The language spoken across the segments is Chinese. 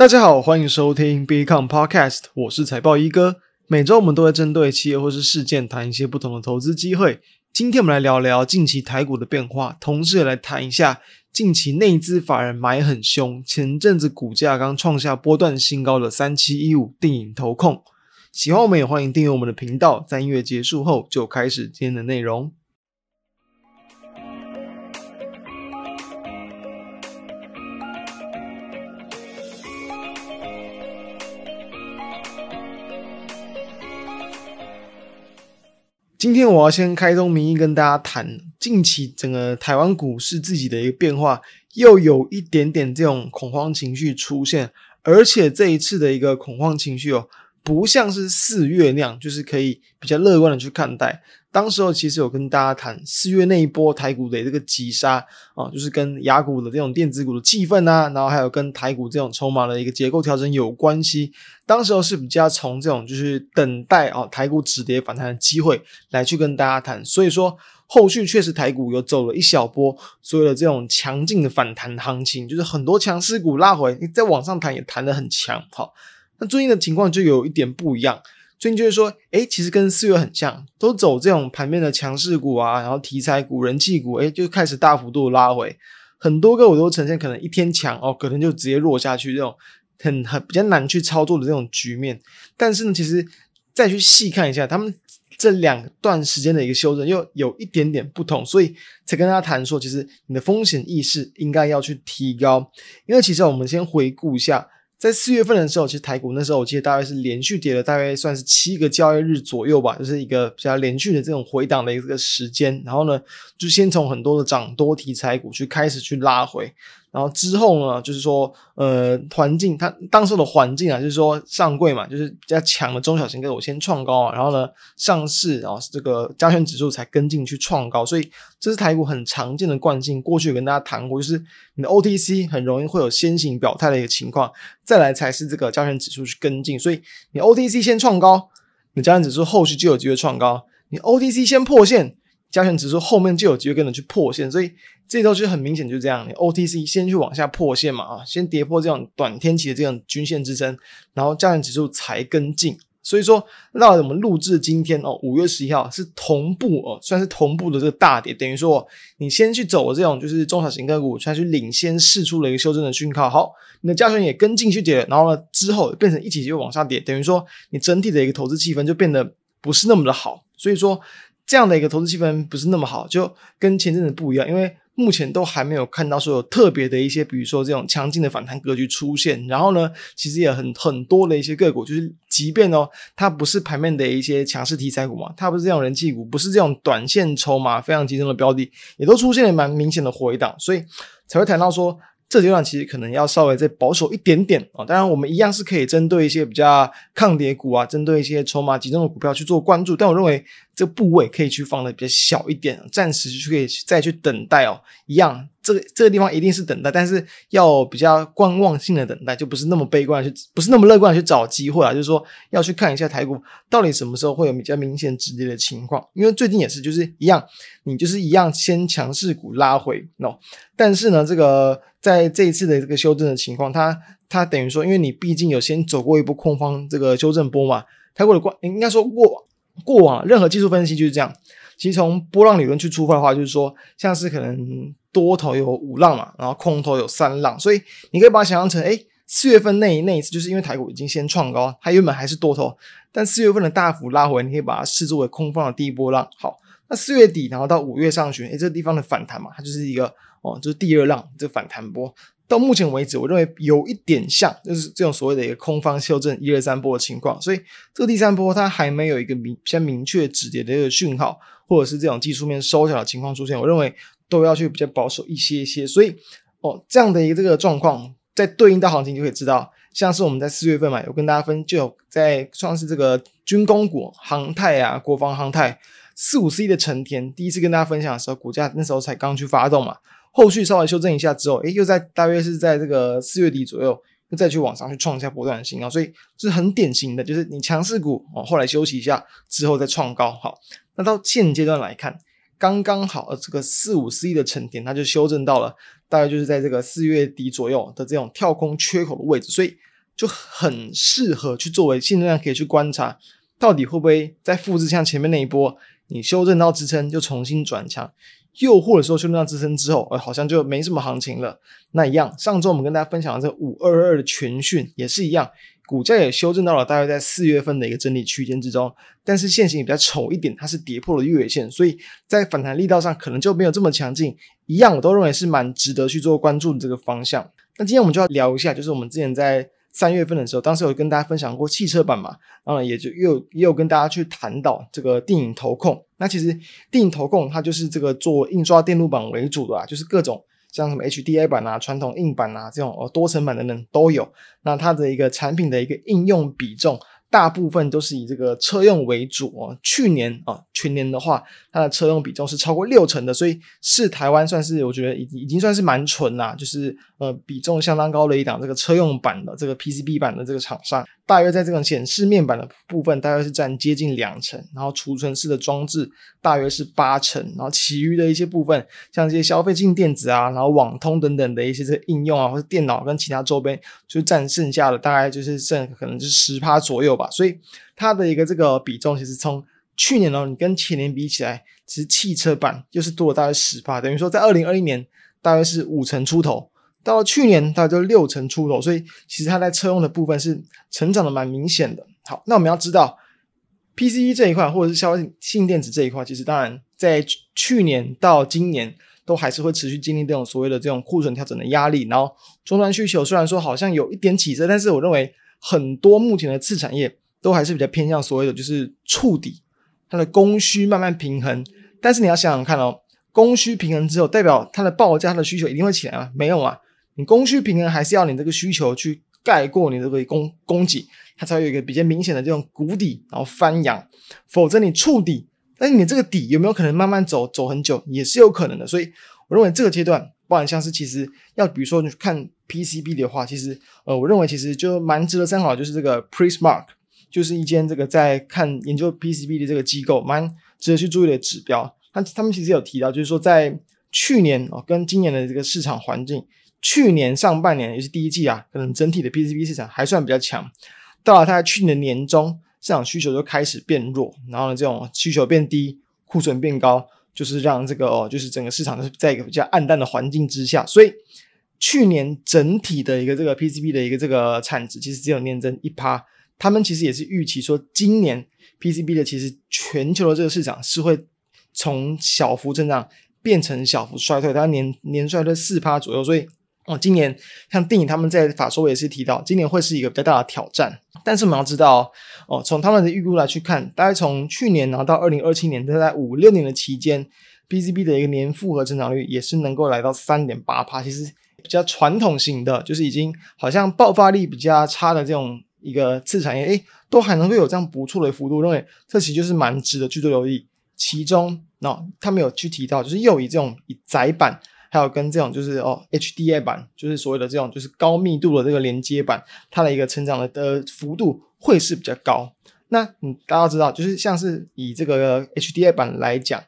大家好，欢迎收听 Become Podcast，我是财报一哥。每周我们都会针对企业或是事件谈一些不同的投资机会。今天我们来聊聊近期台股的变化，同时也来谈一下近期内资法人买很凶，前阵子股价刚创下波段新高的三七一五定影投控。喜欢我们也欢迎订阅我们的频道。在音乐结束后，就开始今天的内容。今天我要先开宗明义跟大家谈，近期整个台湾股市自己的一个变化，又有一点点这种恐慌情绪出现，而且这一次的一个恐慌情绪哦。不像是四月那样，就是可以比较乐观的去看待。当时候其实有跟大家谈四月那一波台股的这个急杀啊，就是跟雅股的这种电子股的气氛啊，然后还有跟台股这种筹码的一个结构调整有关系。当时候是比较从这种就是等待啊台股止跌反弹的机会来去跟大家谈。所以说后续确实台股有走了一小波所谓的这种强劲的反弹行情，就是很多强势股拉回，你再往上弹也弹得很强，好。那最近的情况就有一点不一样，最近就是说，诶，其实跟四月很像，都走这种盘面的强势股啊，然后题材股、人气股，诶，就开始大幅度拉回，很多个我都呈现可能一天强哦，可能就直接弱下去这种很很比较难去操作的这种局面。但是呢，其实再去细看一下，他们这两段时间的一个修正又有一点点不同，所以才跟大家谈说，其实你的风险意识应该要去提高，因为其实我们先回顾一下。在四月份的时候，其实台股那时候我记得大概是连续跌了大概算是七个交易日左右吧，就是一个比较连续的这种回档的一个时间。然后呢，就先从很多的涨多题材股去开始去拉回。然后之后呢，就是说，呃，环境它当时的环境啊，就是说上柜嘛，就是比较强的中小型个股先创高啊，然后呢上市，然后这个加权指数才跟进去创高，所以这是台股很常见的惯性。过去有跟大家谈过，就是你的 OTC 很容易会有先行表态的一个情况，再来才是这个加权指数去跟进，所以你 OTC 先创高，你加权指数后续就有机会创高；你 OTC 先破线。加权指数后面就有机会跟着去破线，所以这周就很明显就是这样。你 OTC 先去往下破线嘛，啊，先跌破这种短天期的这种均线支撑，然后加权指数才跟进。所以说，那我们录制今天哦，五月十一号是同步哦，算是同步的这个大跌，等于说你先去走这种就是中小型个股，才去领先试出了一个修正的讯号。好，你的加权也跟进去跌，然后呢之后变成一起就往下跌，等于说你整体的一个投资气氛就变得不是那么的好。所以说。这样的一个投资气氛不是那么好，就跟前阵子不一样，因为目前都还没有看到说有特别的一些，比如说这种强劲的反弹格局出现。然后呢，其实也很很多的一些个股，就是即便哦，它不是盘面的一些强势题材股嘛，它不是这种人气股，不是这种短线筹码非常集中的标的，也都出现了蛮明显的回档，所以才会谈到说。这阶段其实可能要稍微再保守一点点啊，当然我们一样是可以针对一些比较抗跌股啊，针对一些筹码集中的股票去做关注，但我认为这个部位可以去放的比较小一点，暂时就可以再去等待哦，一样。这个这个地方一定是等待，但是要比较观望性的等待，就不是那么悲观去，不是那么乐观去找机会啊。就是说要去看一下台股到底什么时候会有比较明显止跌的情况。因为最近也是，就是一样，你就是一样先强势股拉回喏，但是呢，这个在这一次的这个修正的情况，它它等于说，因为你毕竟有先走过一波空方这个修正波嘛，台股的过应该说过过往任何技术分析就是这样。其实从波浪理论去出发的话，就是说像是可能多头有五浪嘛，然后空头有三浪，所以你可以把它想象成，诶，四月份那一那一次，就是因为台股已经先创高，它原本还是多头，但四月份的大幅拉回，你可以把它视作为空方的第一波浪。好，那四月底然后到五月上旬，诶，这地方的反弹嘛，它就是一个哦，就是第二浪这反弹波。到目前为止，我认为有一点像，就是这种所谓的一个空方修正一二三波的情况，所以这个第三波它还没有一个明比较明确止跌的一个讯号，或者是这种技术面收小的情况出现，我认为都要去比较保守一些些。所以哦，这样的一个这个状况，在对应到行情就可以知道，像是我们在四月份嘛，有跟大家分就有在算是这个军工股、航太啊、国防航太四五 C 的成田，第一次跟大家分享的时候，股价那时候才刚去发动嘛。后续稍微修正一下之后，诶，又在大约是在这个四月底左右，又再去往上去创一下波段的新高，所以是很典型的，就是你强势股哦，后来休息一下之后再创高。好，那到现阶段来看，刚刚好这个四五 C 的成田，它就修正到了大概就是在这个四月底左右的这种跳空缺口的位置，所以就很适合去作为现在可以去观察，到底会不会再复制像前面那一波，你修正到支撑就重新转强，又或者说修正到支撑之后，呃，好像就没什么行情了。那一样，上周我们跟大家分享的这五二二的全讯也是一样。股价也修正到了大约在四月份的一个整理区间之中，但是线型比较丑一点，它是跌破了月线，所以在反弹力道上可能就没有这么强劲。一样，我都认为是蛮值得去做关注的这个方向。那今天我们就要聊一下，就是我们之前在三月份的时候，当时有跟大家分享过汽车版嘛，然后也就又也有跟大家去谈到这个电影投控。那其实电影投控它就是这个做印刷电路板为主的啊，就是各种。像什么 HDI 版啊、传统硬板啊这种呃多层板等等都有。那它的一个产品的一个应用比重，大部分都是以这个车用为主哦。去年啊，全年的话，它的车用比重是超过六成的，所以是台湾算是我觉得已已经算是蛮纯啦，就是呃比重相当高的一档这个车用版的这个 PCB 版的这个厂商。大约在这种显示面板的部分，大约是占接近两成，然后储存式的装置大约是八成，然后其余的一些部分，像这些消费性电子啊，然后网通等等的一些这应用啊，或者电脑跟其他周边，就占剩下的大概就是剩可能就是十趴左右吧。所以它的一个这个比重，其实从去年呢，你跟前年比起来，其实汽车版就是多了大概十趴，等于说在二零二一年大约是五成出头。到了去年，大概就六成出头，所以其实它在车用的部分是成长的蛮明显的。好，那我们要知道 P C E 这一块或者是消费性电子这一块，其实当然在去年到今年都还是会持续经历这种所谓的这种库存调整的压力。然后终端需求虽然说好像有一点起色，但是我认为很多目前的次产业都还是比较偏向所谓的就是触底，它的供需慢慢平衡。但是你要想想看哦，供需平衡之后，代表它的报价、它的需求一定会起来吗？没有啊。你供需平衡还是要你这个需求去盖过你这个供供给，它才有一个比较明显的这种谷底，然后翻扬。否则你触底，但是你这个底有没有可能慢慢走走很久，也是有可能的。所以我认为这个阶段，包含像是其实要比如说你看 PCB 的话，其实呃，我认为其实就蛮值得参考，就是这个 Prismark，就是一间这个在看研究 PCB 的这个机构，蛮值得去注意的指标。他他们其实有提到，就是说在去年哦跟今年的这个市场环境。去年上半年也是第一季啊，可能整体的 PCB 市场还算比较强。到了它去年年中，市场需求就开始变弱，然后呢，这种需求变低，库存变高，就是让这个哦，就是整个市场是在一个比较暗淡的环境之下。所以去年整体的一个这个 PCB 的一个这个产值其实只有年增一趴。他们其实也是预期说，今年 PCB 的其实全球的这个市场是会从小幅增长变成小幅衰退，它年年衰退四趴左右，所以。哦，今年像电影他们在法说也是提到，今年会是一个比较大的挑战。但是我们要知道，哦，从他们的预估来去看，大概从去年然后到二零二七年，大概五六年的期间，PCB 的一个年复合增长率也是能够来到三点八趴。其实比较传统型的，就是已经好像爆发力比较差的这种一个次产业，诶，都还能够有这样不错的幅度。认为这其实就是蛮值得去做留意。其中，哦，他们有去提到，就是又以这种以窄板。还有跟这种就是哦，HDI 板，就是所谓的这种就是高密度的这个连接板，它的一个成长的的幅度会是比较高。那嗯，大家知道，就是像是以这个 HDI 板来讲，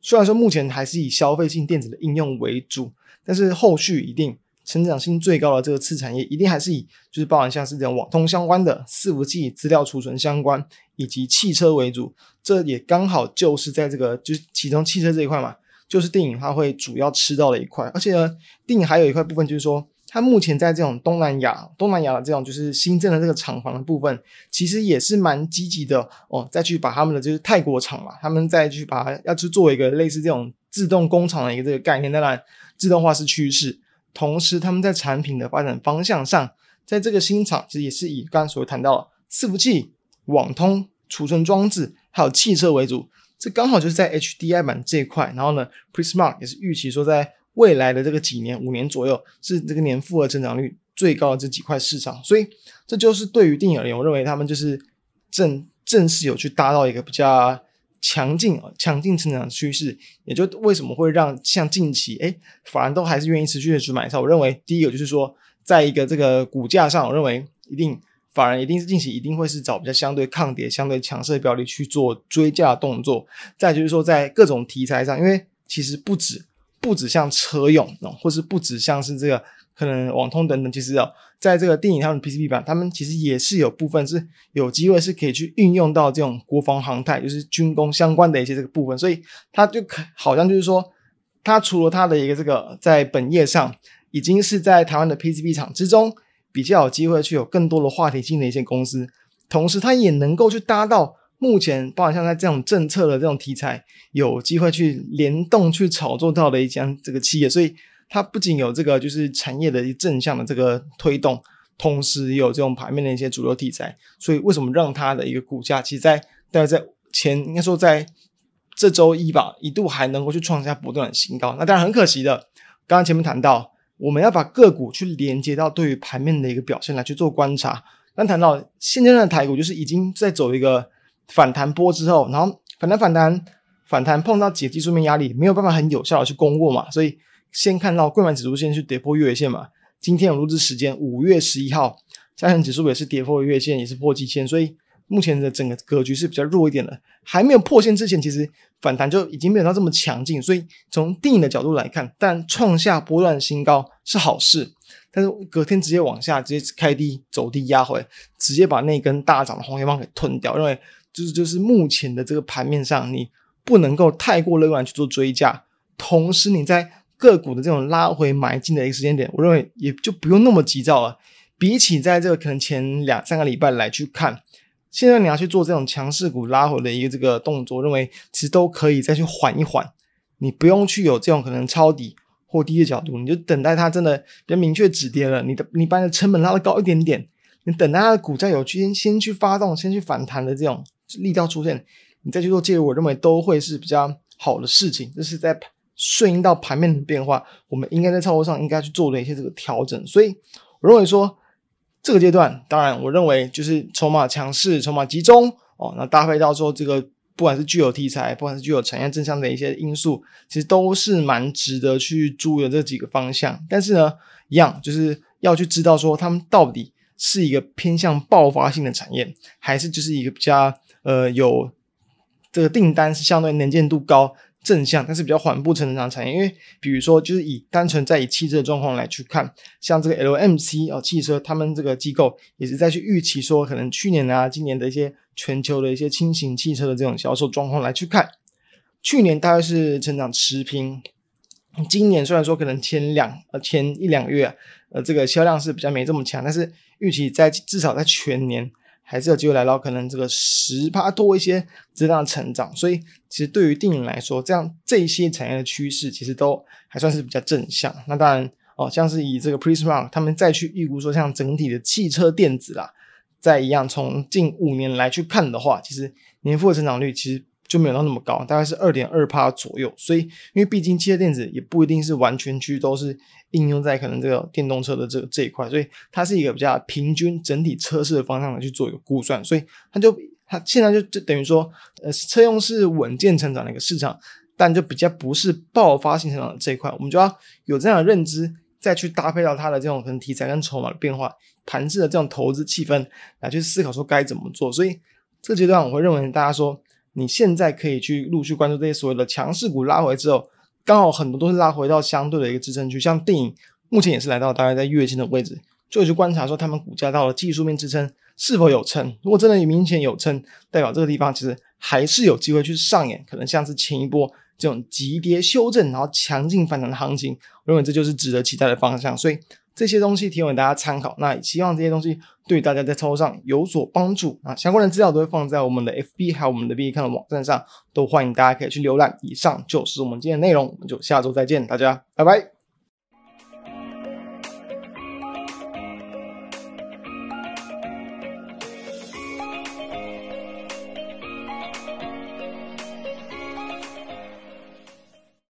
虽然说目前还是以消费性电子的应用为主，但是后续一定成长性最高的这个次产业，一定还是以就是包含像是这种网通相关的伺服器、资料储存相关，以及汽车为主。这也刚好就是在这个就是其中汽车这一块嘛。就是电影它会主要吃到的一块，而且呢，电影还有一块部分就是说，它目前在这种东南亚、东南亚的这种就是新增的这个厂房的部分，其实也是蛮积极的哦。再去把他们的就是泰国厂嘛，他们再去把它要去做一个类似这种自动工厂的一个这个概念。当然，自动化是趋势，同时他们在产品的发展方向上，在这个新厂其实也是以刚刚所谈到的伺服器、网通、储存装置还有汽车为主。这刚好就是在 HDI 板这一块，然后呢，Prismark 也是预期说，在未来的这个几年，五年左右，是这个年复合增长率最高的这几块市场。所以，这就是对于电影而言，我认为他们就是正正式有去搭到一个比较强劲、强劲成长的趋势。也就为什么会让像近期，哎，反而都还是愿意持续的去买它。我认为第一个就是说，在一个这个股价上，我认为一定。反而一定是近期一定会是找比较相对抗跌、相对强势的标的去做追价动作。再就是说，在各种题材上，因为其实不止不止像车用，或是不止像是这个可能网通等等，其实哦，在这个电影他们 PCB 板，他们其实也是有部分是有机会是可以去运用到这种国防航太，就是军工相关的一些这个部分，所以它就可好像就是说，它除了它的一个这个在本业上，已经是在台湾的 PCB 厂之中比较有机会去有更多的话题性的一些公司，同时它也能够去搭到目前包括像在这种政策的这种题材，有机会去联动去炒作到的一家这个企业，所以。它不仅有这个就是产业的正向的这个推动，同时也有这种盘面的一些主流题材，所以为什么让它的一个股价，其实在大概在前应该说在这周一吧，一度还能够去创下不断的新高。那当然很可惜的，刚刚前面谈到，我们要把个股去连接到对于盘面的一个表现来去做观察。刚谈到现阶段的台股，就是已经在走一个反弹波之后，然后反弹反弹反弹碰到几个技术面压力，没有办法很有效的去攻过嘛，所以。先看到柜买指数先去跌破月线嘛，今天有录制时间，五月十一号，加权指数也是跌破月线，也是破季线，所以目前的整个格局是比较弱一点的。还没有破线之前，其实反弹就已经没有到这么强劲，所以从电影的角度来看，但创下波段新高是好事，但是隔天直接往下，直接开低走低压回，直接把那根大涨的红黑棒给吞掉，认为就是就是目前的这个盘面上，你不能够太过乐观去做追价，同时你在。个股的这种拉回买进的一个时间点，我认为也就不用那么急躁了。比起在这个可能前两三个礼拜来去看，现在你要去做这种强势股拉回的一个这个动作，认为其实都可以再去缓一缓。你不用去有这种可能抄底或低的角度，你就等待它真的比较明确止跌了。你的你把你的成本拉得高一点点，你等待它的股价有去先去发动、先去反弹的这种力道出现，你再去做介入，我认为都会是比较好的事情。这是在。顺应到盘面的变化，我们应该在操作上应该去做的一些这个调整。所以我认为说，这个阶段，当然我认为就是筹码强势、筹码集中哦，那搭配到说这个不管是具有题材，不管是具有产业正向的一些因素，其实都是蛮值得去注意的这几个方向。但是呢，一样就是要去知道说，他们到底是一个偏向爆发性的产业，还是就是一个比较呃有这个订单是相对能见度高。正向，但是比较缓步成长产业，因为比如说，就是以单纯在以汽车的状况来去看，像这个 LMC 哦，汽车他们这个机构也是在去预期说，可能去年啊、今年的一些全球的一些轻型汽车的这种销售状况来去看，去年大概是成长持平，今年虽然说可能前两呃前一两个月呃这个销量是比较没这么强，但是预期在至少在全年。还是有机会来到可能这个十趴多一些这样的成长，所以其实对于电影来说，这样这些产业的趋势其实都还算是比较正向。那当然哦，像是以这个 Prismark 他们再去预估说，像整体的汽车电子啦，再一样从近五年来去看的话，其实年复合成长率其实。就没有到那么高，大概是二点二帕左右。所以，因为毕竟汽车电子也不一定是完全区都是应用在可能这个电动车的这个这一块，所以它是一个比较平均整体车市的方向来去做一个估算。所以，它就它现在就就等于说，呃，车用是稳健成长的一个市场，但就比较不是爆发性成长的这一块。我们就要有这样的认知，再去搭配到它的这种可能题材跟筹码的变化、盘势的这种投资气氛来去思考说该怎么做。所以，这阶段我会认为大家说。你现在可以去陆续关注这些所谓的强势股拉回之后，刚好很多都是拉回到相对的一个支撑区，像电影目前也是来到大概在月线的位置，就去观察说他们股价到了技术面支撑是否有撑，如果真的明显有撑，代表这个地方其实还是有机会去上演，可能像是前一波这种急跌修正然后强劲反弹的行情，我认为这就是值得期待的方向，所以。这些东西提供给大家参考，那也希望这些东西对大家在操作上有所帮助啊！相关的资料都会放在我们的 FB 还有我们的 B 看的网站上，都欢迎大家可以去浏览。以上就是我们今天的内容，我们就下周再见，大家拜拜。